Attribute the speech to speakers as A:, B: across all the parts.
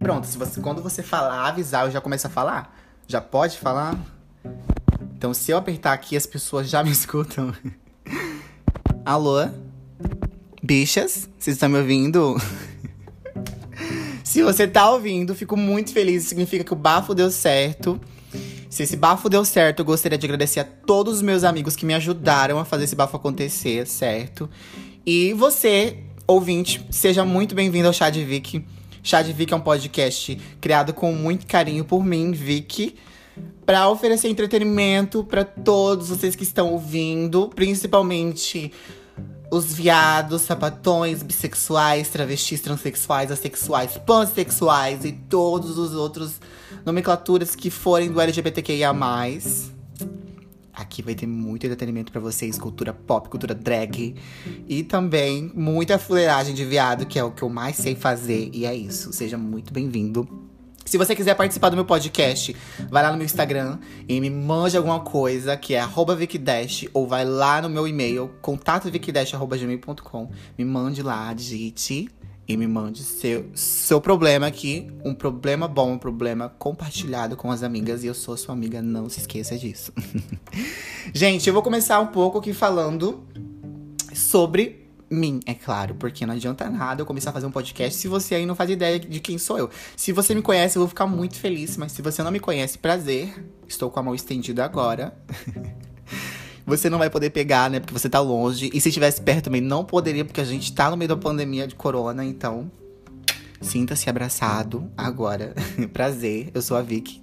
A: Pronto, se você, quando você falar, avisar, eu já começo a falar? Já pode falar? Então, se eu apertar aqui, as pessoas já me escutam. Alô? Bichas? Vocês estão me ouvindo? se você tá ouvindo, fico muito feliz. Significa que o bafo deu certo. Se esse bafo deu certo, eu gostaria de agradecer a todos os meus amigos que me ajudaram a fazer esse bafo acontecer, certo? E você, ouvinte, seja muito bem-vindo ao Chá de Vicky. Chá de Vicky é um podcast criado com muito carinho por mim, Vicky, para oferecer entretenimento para todos vocês que estão ouvindo, principalmente os viados, sapatões, bissexuais, travestis, transexuais, assexuais, pansexuais e todos os outros nomenclaturas que forem do LGBTQIA+. Aqui vai ter muito entretenimento para vocês, cultura pop, cultura drag. E também muita fuleiragem de viado, que é o que eu mais sei fazer. E é isso. Seja muito bem-vindo. Se você quiser participar do meu podcast, vai lá no meu Instagram e me mande alguma coisa, que é VicDash, ou vai lá no meu e-mail, contatovikidash.gmail.com. Me mande lá, digite e me mande seu, seu problema aqui. Um problema bom, um problema compartilhado com as amigas. E eu sou sua amiga, não se esqueça disso. Gente, eu vou começar um pouco aqui falando sobre mim, é claro, porque não adianta nada eu começar a fazer um podcast se você aí não faz ideia de quem sou eu. Se você me conhece, eu vou ficar muito feliz, mas se você não me conhece, prazer. Estou com a mão estendida agora. você não vai poder pegar, né? Porque você tá longe. E se estivesse perto também, não poderia, porque a gente tá no meio da pandemia de corona, então. Sinta-se abraçado agora. Prazer, eu sou a Vicky.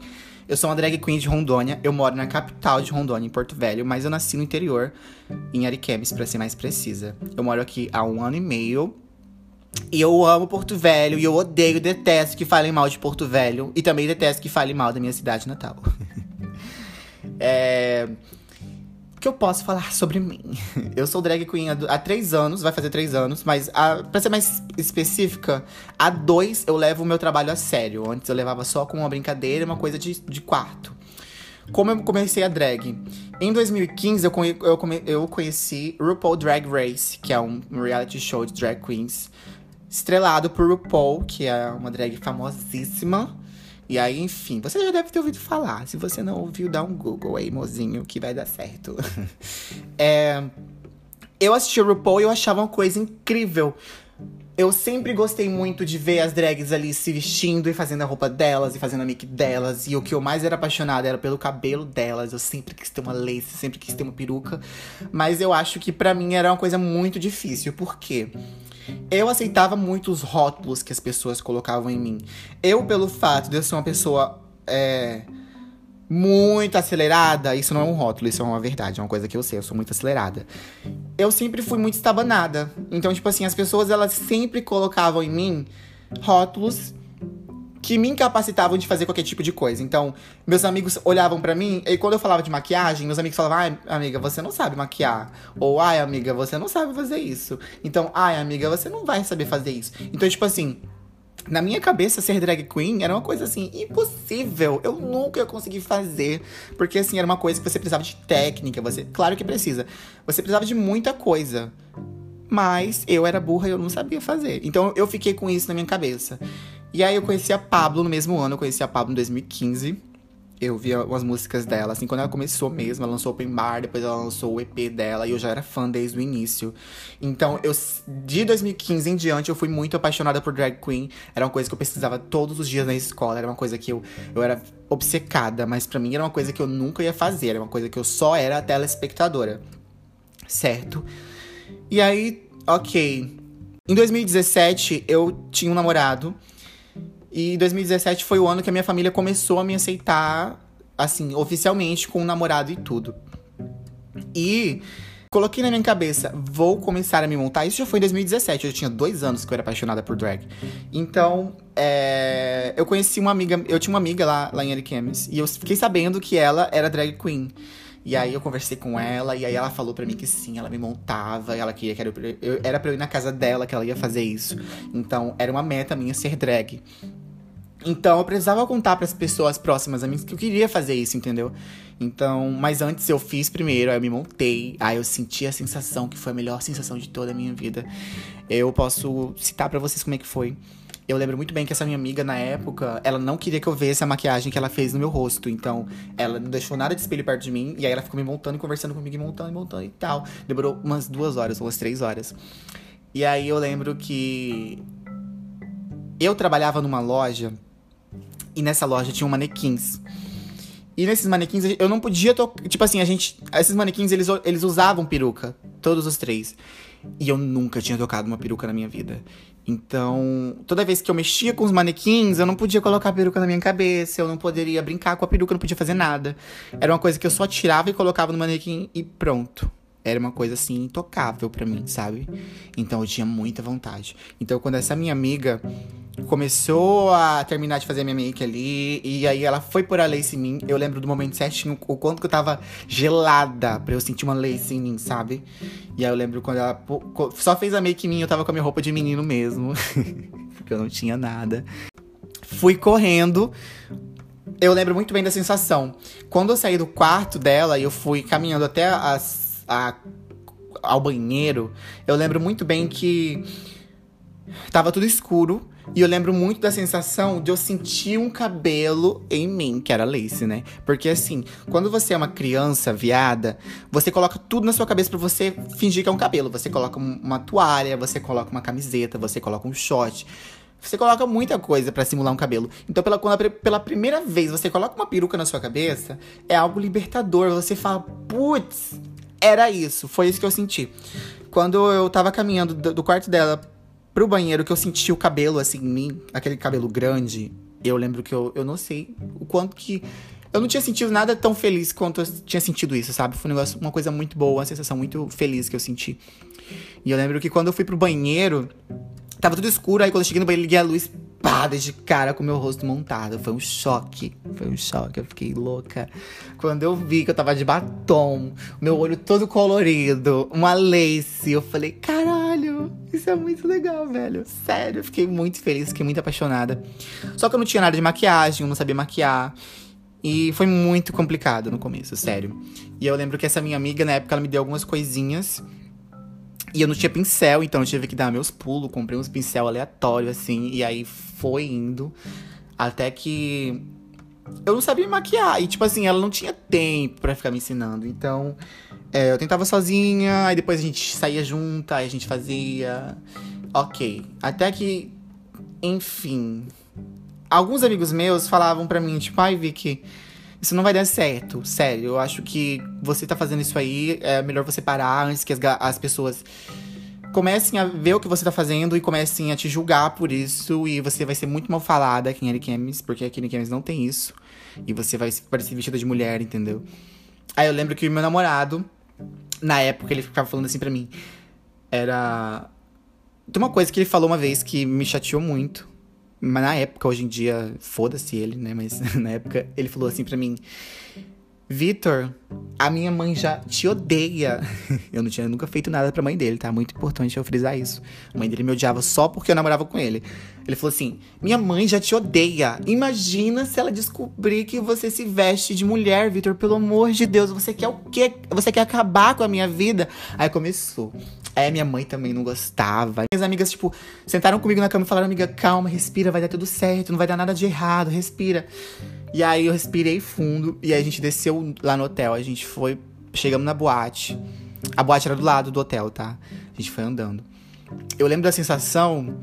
A: Eu sou uma drag queen de Rondônia. Eu moro na capital de Rondônia, em Porto Velho, mas eu nasci no interior, em Ariquemes, para ser mais precisa. Eu moro aqui há um ano e meio. E eu amo Porto Velho, e eu odeio, detesto que falem mal de Porto Velho. E também detesto que falem mal da minha cidade natal. é que eu posso falar sobre mim? Eu sou drag queen há, três anos, vai fazer três anos, mas a, pra ser mais específica, há dois eu levo o meu trabalho a sério. Antes eu levava só com uma brincadeira, uma coisa de, de quarto. Como eu comecei a drag? Em 2015, eu, eu, eu conheci RuPaul Drag Race, que é um reality show de drag queens, estrelado por RuPaul, que é uma drag famosíssima. E aí, enfim, você já deve ter ouvido falar. Se você não ouviu, dá um Google aí, mozinho, que vai dar certo. é, eu assisti o RuPaul e eu achava uma coisa incrível. Eu sempre gostei muito de ver as drags ali se vestindo e fazendo a roupa delas e fazendo a make delas. E o que eu mais era apaixonada era pelo cabelo delas. Eu sempre quis ter uma lace, sempre quis ter uma peruca. Mas eu acho que para mim era uma coisa muito difícil. Por quê? Eu aceitava muito os rótulos que as pessoas colocavam em mim. Eu, pelo fato de eu ser uma pessoa é, muito acelerada, isso não é um rótulo, isso é uma verdade, é uma coisa que eu sei, eu sou muito acelerada. Eu sempre fui muito estabanada. Então, tipo assim, as pessoas elas sempre colocavam em mim rótulos que me incapacitavam de fazer qualquer tipo de coisa. Então, meus amigos olhavam para mim e quando eu falava de maquiagem, meus amigos falavam: "Ai, amiga, você não sabe maquiar". Ou "Ai, amiga, você não sabe fazer isso". Então, "Ai, amiga, você não vai saber fazer isso". Então, tipo assim, na minha cabeça, ser drag queen era uma coisa assim, impossível. Eu nunca ia conseguir fazer. Porque, assim, era uma coisa que você precisava de técnica. Você, claro que precisa. Você precisava de muita coisa. Mas eu era burra e eu não sabia fazer. Então eu fiquei com isso na minha cabeça. E aí eu conheci a Pablo no mesmo ano, eu conheci a Pablo em 2015. Eu vi umas músicas dela, assim, quando ela começou mesmo, ela lançou Open Bar, depois ela lançou o EP dela, e eu já era fã desde o início. Então, eu de 2015 em diante, eu fui muito apaixonada por drag queen. Era uma coisa que eu pesquisava todos os dias na escola, era uma coisa que eu, eu era obcecada, mas para mim era uma coisa que eu nunca ia fazer, era uma coisa que eu só era telespectadora. Certo? E aí, ok. Em 2017, eu tinha um namorado e 2017 foi o ano que a minha família começou a me aceitar, assim, oficialmente, com um namorado e tudo. E coloquei na minha cabeça, vou começar a me montar. Isso já foi em 2017, eu tinha dois anos que eu era apaixonada por drag. Então, é, eu conheci uma amiga, eu tinha uma amiga lá, lá em Ariquemes, e eu fiquei sabendo que ela era drag queen. E aí eu conversei com ela, e aí ela falou para mim que sim, ela me montava, ela queria que era, eu, era pra eu ir na casa dela que ela ia fazer isso. Então, era uma meta minha ser drag. Então eu precisava contar para as pessoas próximas a mim que eu queria fazer isso, entendeu? Então, mas antes eu fiz primeiro, aí eu me montei, aí eu senti a sensação que foi a melhor sensação de toda a minha vida. Eu posso citar para vocês como é que foi. Eu lembro muito bem que essa minha amiga, na época, ela não queria que eu visse a maquiagem que ela fez no meu rosto. Então, ela não deixou nada de espelho perto de mim. E aí ela ficou me montando e conversando comigo, e montando e montando e tal. Demorou umas duas horas, umas três horas. E aí eu lembro que eu trabalhava numa loja e nessa loja tinham manequins. E nesses manequins eu não podia tocar. Tipo assim, a gente. Esses manequins eles, eles usavam peruca. Todos os três. E eu nunca tinha tocado uma peruca na minha vida. Então, toda vez que eu mexia com os manequins, eu não podia colocar a peruca na minha cabeça, eu não poderia brincar com a peruca, eu não podia fazer nada. Era uma coisa que eu só tirava e colocava no manequim e pronto. Era uma coisa assim intocável para mim, sabe? Então eu tinha muita vontade. Então, quando essa minha amiga começou a terminar de fazer minha make ali. E aí ela foi por a lace em mim. Eu lembro do momento certinho, o quanto que eu tava gelada pra eu sentir uma lace em mim, sabe? E aí eu lembro quando ela só fez a make em mim, eu tava com a minha roupa de menino mesmo. porque eu não tinha nada. Fui correndo. Eu lembro muito bem da sensação. Quando eu saí do quarto dela e eu fui caminhando até as, a, ao banheiro, eu lembro muito bem que tava tudo escuro. E eu lembro muito da sensação de eu sentir um cabelo em mim, que era Lace, né? Porque assim, quando você é uma criança viada, você coloca tudo na sua cabeça para você fingir que é um cabelo. Você coloca uma toalha, você coloca uma camiseta, você coloca um short. Você coloca muita coisa para simular um cabelo. Então, pela, quando pela primeira vez você coloca uma peruca na sua cabeça, é algo libertador. Você fala, putz, era isso. Foi isso que eu senti. Quando eu tava caminhando do, quarto dela pro banheiro que eu senti o cabelo assim em mim, aquele cabelo grande. Eu lembro que eu, eu não sei o quanto que. Eu não tinha sentido nada tão feliz quanto eu tinha sentido isso, sabe? Foi um negócio, uma coisa muito boa, uma sensação muito feliz que eu senti. E eu lembro que quando eu fui pro banheiro, tava tudo escuro, aí quando eu cheguei no banheiro, liguei a luz, pá, de cara com o meu rosto montado. Foi um choque. Foi um choque. Eu fiquei louca. Quando eu vi que eu tava de batom, meu olho todo colorido, uma lace, eu falei, caralho, isso é muito legal, velho. Sério, eu fiquei muito feliz, fiquei muito apaixonada. Só que eu não tinha nada de maquiagem, eu não sabia maquiar. E foi muito complicado no começo, sério. E eu lembro que essa minha amiga, na época, ela me deu algumas coisinhas e eu não tinha pincel, então eu tive que dar meus pulos, comprei uns pincel aleatório assim, e aí foi indo até que eu não sabia maquiar. E tipo assim, ela não tinha tempo para ficar me ensinando. Então, é, eu tentava sozinha, aí depois a gente saía junto, aí a gente fazia. Ok. Até que, enfim. Alguns amigos meus falavam pra mim, tipo, ai, Vicky isso não vai dar certo, sério. Eu acho que você tá fazendo isso aí, é melhor você parar antes que as, as pessoas comecem a ver o que você tá fazendo e comecem a te julgar por isso. E você vai ser muito mal falada em Arikemes, porque aqui em Arikemes não tem isso. E você vai parecer vestida de mulher, entendeu? Aí eu lembro que o meu namorado, na época, ele ficava falando assim pra mim. Era. Tem uma coisa que ele falou uma vez que me chateou muito. Mas na época, hoje em dia, foda-se ele, né? Mas na época, ele falou assim para mim: Vitor, a minha mãe já te odeia. eu não tinha nunca feito nada pra mãe dele, tá? Muito importante eu frisar isso. A mãe dele me odiava só porque eu namorava com ele. Ele falou assim: Minha mãe já te odeia. Imagina se ela descobrir que você se veste de mulher, Vitor. Pelo amor de Deus, você quer o quê? Você quer acabar com a minha vida? Aí começou. Aí minha mãe também não gostava. Minhas amigas, tipo, sentaram comigo na cama e falaram: Amiga, calma, respira, vai dar tudo certo, não vai dar nada de errado, respira. E aí eu respirei fundo e aí a gente desceu lá no hotel. A gente foi, chegamos na boate. A boate era do lado do hotel, tá? A gente foi andando. Eu lembro da sensação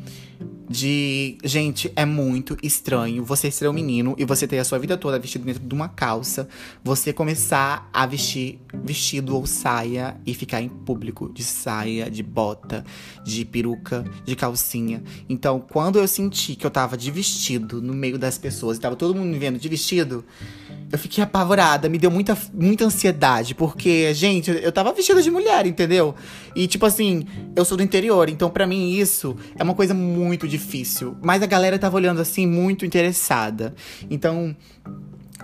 A: de, gente, é muito estranho você ser um menino e você ter a sua vida toda vestido dentro de uma calça, você começar a vestir vestido ou saia e ficar em público de saia, de bota, de peruca, de calcinha. Então, quando eu senti que eu tava de vestido no meio das pessoas e tava todo mundo me vendo de vestido, eu fiquei apavorada, me deu muita, muita ansiedade, porque, gente, eu tava vestida de mulher, entendeu? E, tipo assim, eu sou do interior, então para mim isso é uma coisa muito difícil. Mas a galera tava olhando assim, muito interessada. Então,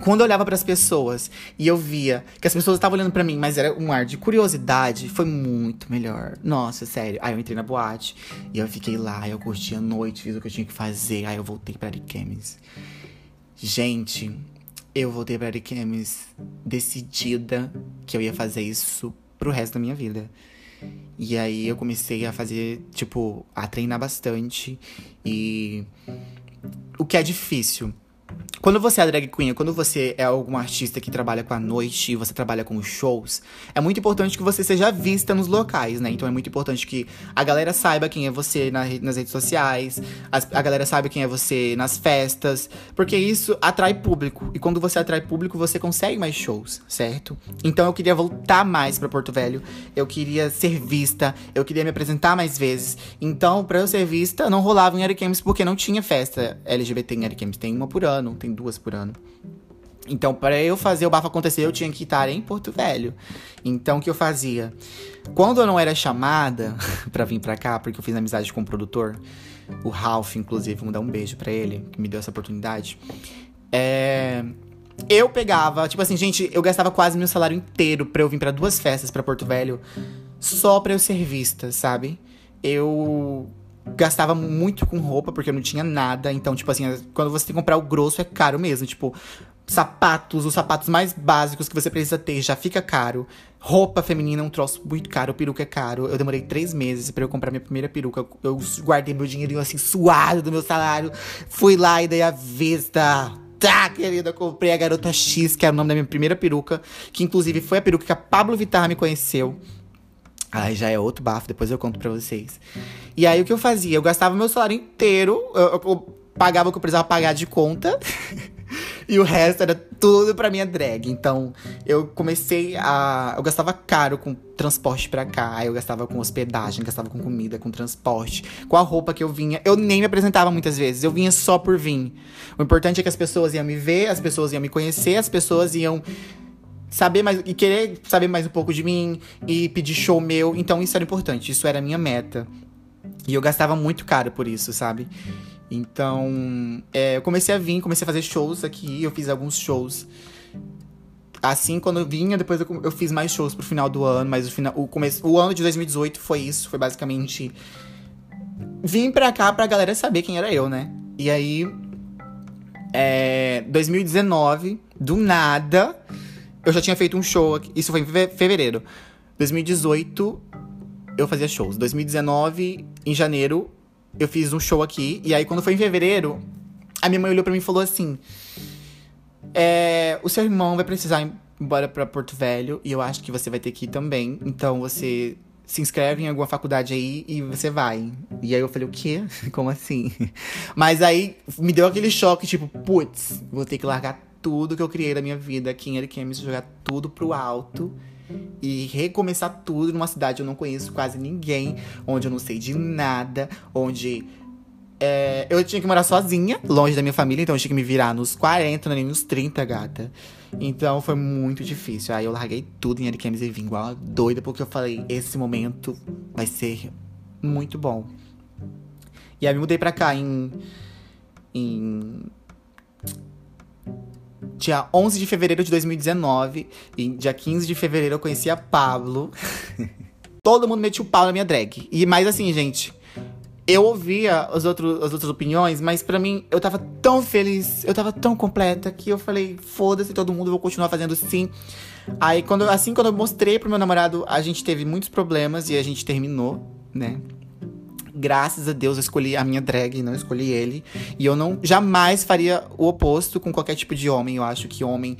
A: quando eu olhava para as pessoas e eu via que as pessoas estavam olhando para mim, mas era um ar de curiosidade, foi muito melhor. Nossa, sério. Aí eu entrei na boate e eu fiquei lá, eu curti a noite, fiz o que eu tinha que fazer. Aí eu voltei para Ariquemes. Gente, eu voltei para Ariquemes decidida que eu ia fazer isso pro resto da minha vida. E aí eu comecei a fazer, tipo, a treinar bastante e o que é difícil quando você é drag queen, quando você é algum artista que trabalha com a noite, você trabalha com shows, é muito importante que você seja vista nos locais, né? Então é muito importante que a galera saiba quem é você na, nas redes sociais, a galera saiba quem é você nas festas, porque isso atrai público. E quando você atrai público, você consegue mais shows, certo? Então eu queria voltar mais para Porto Velho, eu queria ser vista, eu queria me apresentar mais vezes. Então, pra eu ser vista, não rolava em Ariquemes porque não tinha festa LGBT em Ariquemes. Tem uma por ano, tem duas por ano. Então, para eu fazer o bafo acontecer, eu tinha que estar em Porto Velho. Então, o que eu fazia? Quando eu não era chamada para vir para cá, porque eu fiz amizade com o produtor, o Ralph, inclusive, vou dar um beijo para ele, que me deu essa oportunidade. É, eu pegava, tipo assim, gente, eu gastava quase meu salário inteiro pra eu vir para duas festas para Porto Velho, só pra eu ser vista, sabe? Eu gastava muito com roupa, porque eu não tinha nada. Então, tipo assim, quando você tem que comprar o grosso, é caro mesmo. Tipo, sapatos, os sapatos mais básicos que você precisa ter já fica caro. Roupa feminina é um troço muito caro, peruca é caro. Eu demorei três meses para eu comprar minha primeira peruca. Eu guardei meu dinheirinho assim, suado do meu salário. Fui lá e dei a vista. Tá, querida, comprei a Garota X, que é o nome da minha primeira peruca. Que inclusive foi a peruca que a Pablo Vittar me conheceu. Aí já é outro bafo, depois eu conto pra vocês. E aí o que eu fazia? Eu gastava meu salário inteiro, eu, eu, eu pagava o que eu precisava pagar de conta. e o resto era tudo pra minha drag. Então, eu comecei a. Eu gastava caro com transporte pra cá, eu gastava com hospedagem, gastava com comida, com transporte, com a roupa que eu vinha. Eu nem me apresentava muitas vezes, eu vinha só por vir. O importante é que as pessoas iam me ver, as pessoas iam me conhecer, as pessoas iam saber mais e querer saber mais um pouco de mim e pedir show meu. Então isso era importante, isso era a minha meta. E eu gastava muito caro por isso, sabe? Então, é, eu comecei a vir, comecei a fazer shows aqui, eu fiz alguns shows. Assim, quando eu vinha, depois eu, eu fiz mais shows pro final do ano, mas o, final, o, começo, o ano de 2018 foi isso, foi basicamente vim pra cá pra galera saber quem era eu, né? E aí, é, 2019, do nada, eu já tinha feito um show. Isso foi em fevereiro. 2018, eu fazia shows. 2019, em janeiro, eu fiz um show aqui. E aí, quando foi em fevereiro, a minha mãe olhou pra mim e falou assim: é, O seu irmão vai precisar ir embora pra Porto Velho. E eu acho que você vai ter que ir também. Então você se inscreve em alguma faculdade aí e você vai. E aí eu falei, o quê? Como assim? Mas aí me deu aquele choque, tipo, putz, vou ter que largar tudo que eu criei da minha vida aqui em Ariquemes, jogar tudo pro alto e recomeçar tudo numa cidade eu não conheço quase ninguém, onde eu não sei de nada, onde é, eu tinha que morar sozinha, longe da minha família, então eu tinha que me virar nos 40, nem nos 30, gata. Então foi muito difícil. Aí eu larguei tudo em Ariquemes e vim igual doida, porque eu falei, esse momento vai ser muito bom. E aí me mudei pra cá em. em dia 11 de fevereiro de 2019. E dia 15 de fevereiro eu conheci a Pablo. Todo mundo metia o pau na minha drag. E mais assim, gente. Eu ouvia os outros, as outras opiniões, mas para mim eu tava tão feliz, eu tava tão completa que eu falei, foda-se todo mundo, vou continuar fazendo sim. Aí quando assim quando eu mostrei pro meu namorado, a gente teve muitos problemas e a gente terminou, né? Graças a Deus eu escolhi a minha drag, não escolhi ele. E eu não jamais faria o oposto com qualquer tipo de homem. Eu acho que homem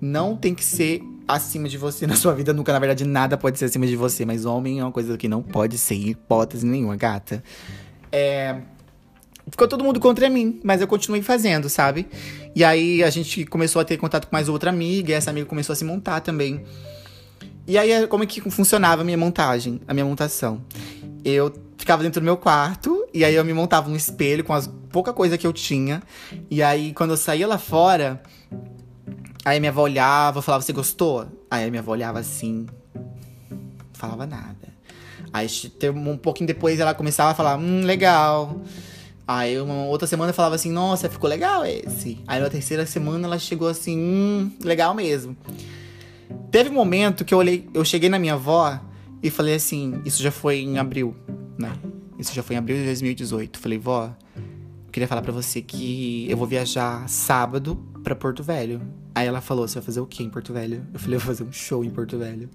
A: não tem que ser acima de você na sua vida nunca. Na verdade, nada pode ser acima de você, mas homem é uma coisa que não pode ser hipótese nenhuma, gata. É. Ficou todo mundo contra mim, mas eu continuei fazendo, sabe? E aí a gente começou a ter contato com mais outra amiga, e essa amiga começou a se montar também. E aí, como é que funcionava a minha montagem, a minha montação? Eu ficava dentro do meu quarto, e aí eu me montava um espelho com as pouca coisa que eu tinha. E aí, quando eu saía lá fora, aí minha avó olhava, falava, você gostou? Aí minha avó olhava assim, falava nada. Aí um pouquinho depois ela começava a falar, hum, legal. Aí uma outra semana eu falava assim, nossa, ficou legal esse. Aí na terceira semana ela chegou assim, hum, legal mesmo. Teve um momento que eu olhei, eu cheguei na minha avó e falei assim, isso já foi em abril, né? Isso já foi em abril de 2018. Falei, vó, eu queria falar para você que eu vou viajar sábado para Porto Velho. Aí ela falou, você vai fazer o quê em Porto Velho? Eu falei, eu vou fazer um show em Porto Velho.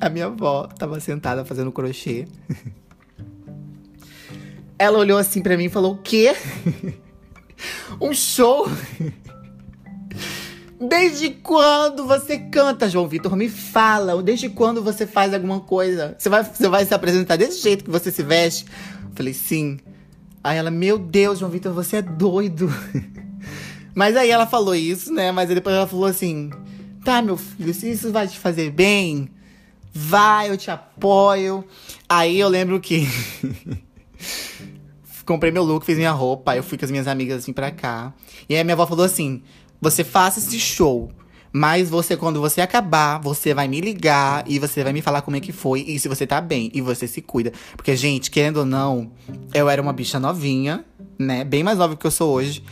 A: A minha avó tava sentada fazendo crochê. Ela olhou assim para mim e falou: O quê? um show? Desde quando você canta, João Vitor? Me fala. Desde quando você faz alguma coisa? Você vai, você vai se apresentar desse jeito que você se veste? Eu falei, sim. Aí ela, meu Deus, João Vitor, você é doido. Mas aí ela falou isso, né? Mas depois ela falou assim: tá, meu filho, se isso vai te fazer bem, vai, eu te apoio. Aí eu lembro que. comprei meu look, fiz minha roupa, eu fui com as minhas amigas assim pra cá. E aí minha avó falou assim: você faça esse show. Mas você, quando você acabar, você vai me ligar e você vai me falar como é que foi e se você tá bem. E você se cuida. Porque, gente, querendo ou não, eu era uma bicha novinha, né? Bem mais nova que eu sou hoje.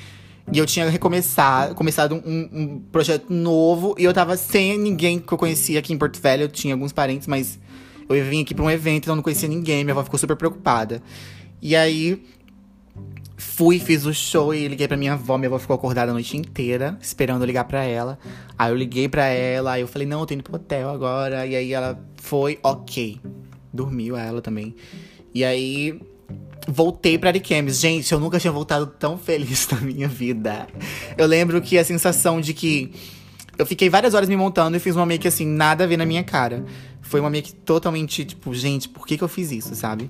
A: E eu tinha recomeçado, começado um, um, projeto novo. E eu tava sem ninguém que eu conhecia aqui em Porto Velho. Eu tinha alguns parentes, mas eu vim aqui pra um evento, então eu não conhecia ninguém. Minha avó ficou super preocupada. E aí, Fui, fiz o show e liguei pra minha avó. Minha avó ficou acordada a noite inteira, esperando eu ligar pra ela. Aí eu liguei pra ela, aí eu falei, não, eu tô indo pro hotel agora. E aí ela foi, ok. Dormiu ela também. E aí voltei pra Ariquemes. Gente, eu nunca tinha voltado tão feliz na minha vida. Eu lembro que a sensação de que eu fiquei várias horas me montando e fiz uma make assim, nada a ver na minha cara foi uma make totalmente, tipo, gente, por que que eu fiz isso, sabe?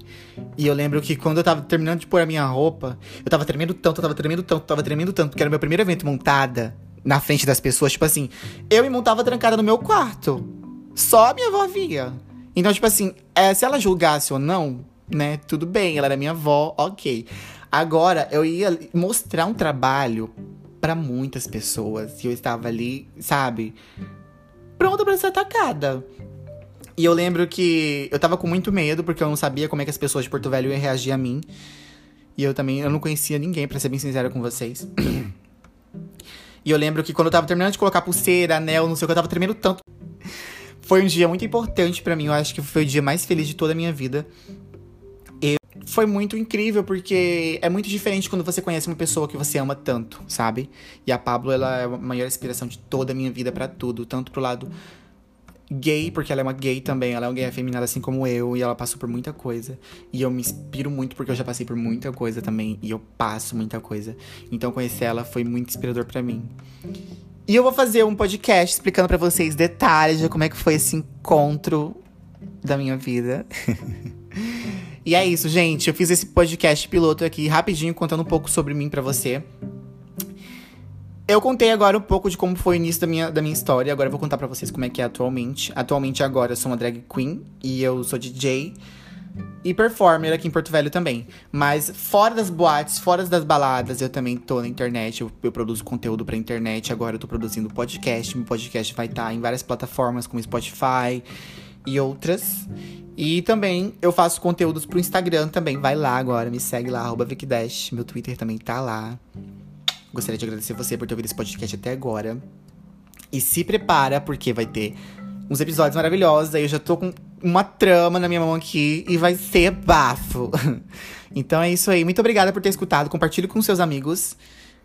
A: E eu lembro que quando eu tava terminando de pôr a minha roupa, eu tava tremendo tanto, eu tava tremendo tanto, tava tremendo tanto, porque era o meu primeiro evento montada na frente das pessoas, tipo assim, eu me montava trancada no meu quarto. Só a minha avó via. Então, tipo assim, é, se ela julgasse ou não, né, tudo bem, ela era minha avó, ok. Agora, eu ia mostrar um trabalho para muitas pessoas. E eu estava ali, sabe, pronta para ser atacada. E eu lembro que eu tava com muito medo, porque eu não sabia como é que as pessoas de Porto Velho iam reagir a mim. E eu também, eu não conhecia ninguém, para ser bem sincera com vocês. e eu lembro que quando eu tava terminando de colocar pulseira, anel, não sei o que, eu tava tremendo tanto. Foi um dia muito importante para mim, eu acho que foi o dia mais feliz de toda a minha vida. Foi muito incrível, porque é muito diferente quando você conhece uma pessoa que você ama tanto, sabe? E a Pablo, ela é a maior inspiração de toda a minha vida para tudo, tanto pro lado gay, porque ela é uma gay também, ela é uma gay afeminada assim como eu, e ela passou por muita coisa. E eu me inspiro muito porque eu já passei por muita coisa também, e eu passo muita coisa. Então conhecer ela foi muito inspirador para mim. E eu vou fazer um podcast explicando para vocês detalhes de como é que foi esse encontro da minha vida. e é isso, gente. Eu fiz esse podcast piloto aqui rapidinho contando um pouco sobre mim para você. Eu contei agora um pouco de como foi o início da minha, da minha história. Agora eu vou contar para vocês como é que é atualmente. Atualmente agora eu sou uma drag queen e eu sou DJ e performer aqui em Porto Velho também. Mas fora das boates, fora das baladas, eu também tô na internet. Eu, eu produzo conteúdo pra internet. Agora eu tô produzindo podcast. Meu podcast vai estar tá em várias plataformas como Spotify e outras. E também eu faço conteúdos pro Instagram também. Vai lá agora, me segue lá, arroba Vicdash. Meu Twitter também tá lá. Gostaria de agradecer você por ter ouvido esse podcast até agora. E se prepara, porque vai ter uns episódios maravilhosos. Aí eu já tô com uma trama na minha mão aqui e vai ser bafo. então é isso aí. Muito obrigada por ter escutado. Compartilhe com seus amigos.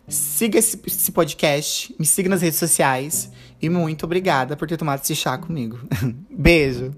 A: Siga esse, esse podcast. Me siga nas redes sociais. E muito obrigada por ter tomado esse chá comigo. Beijo!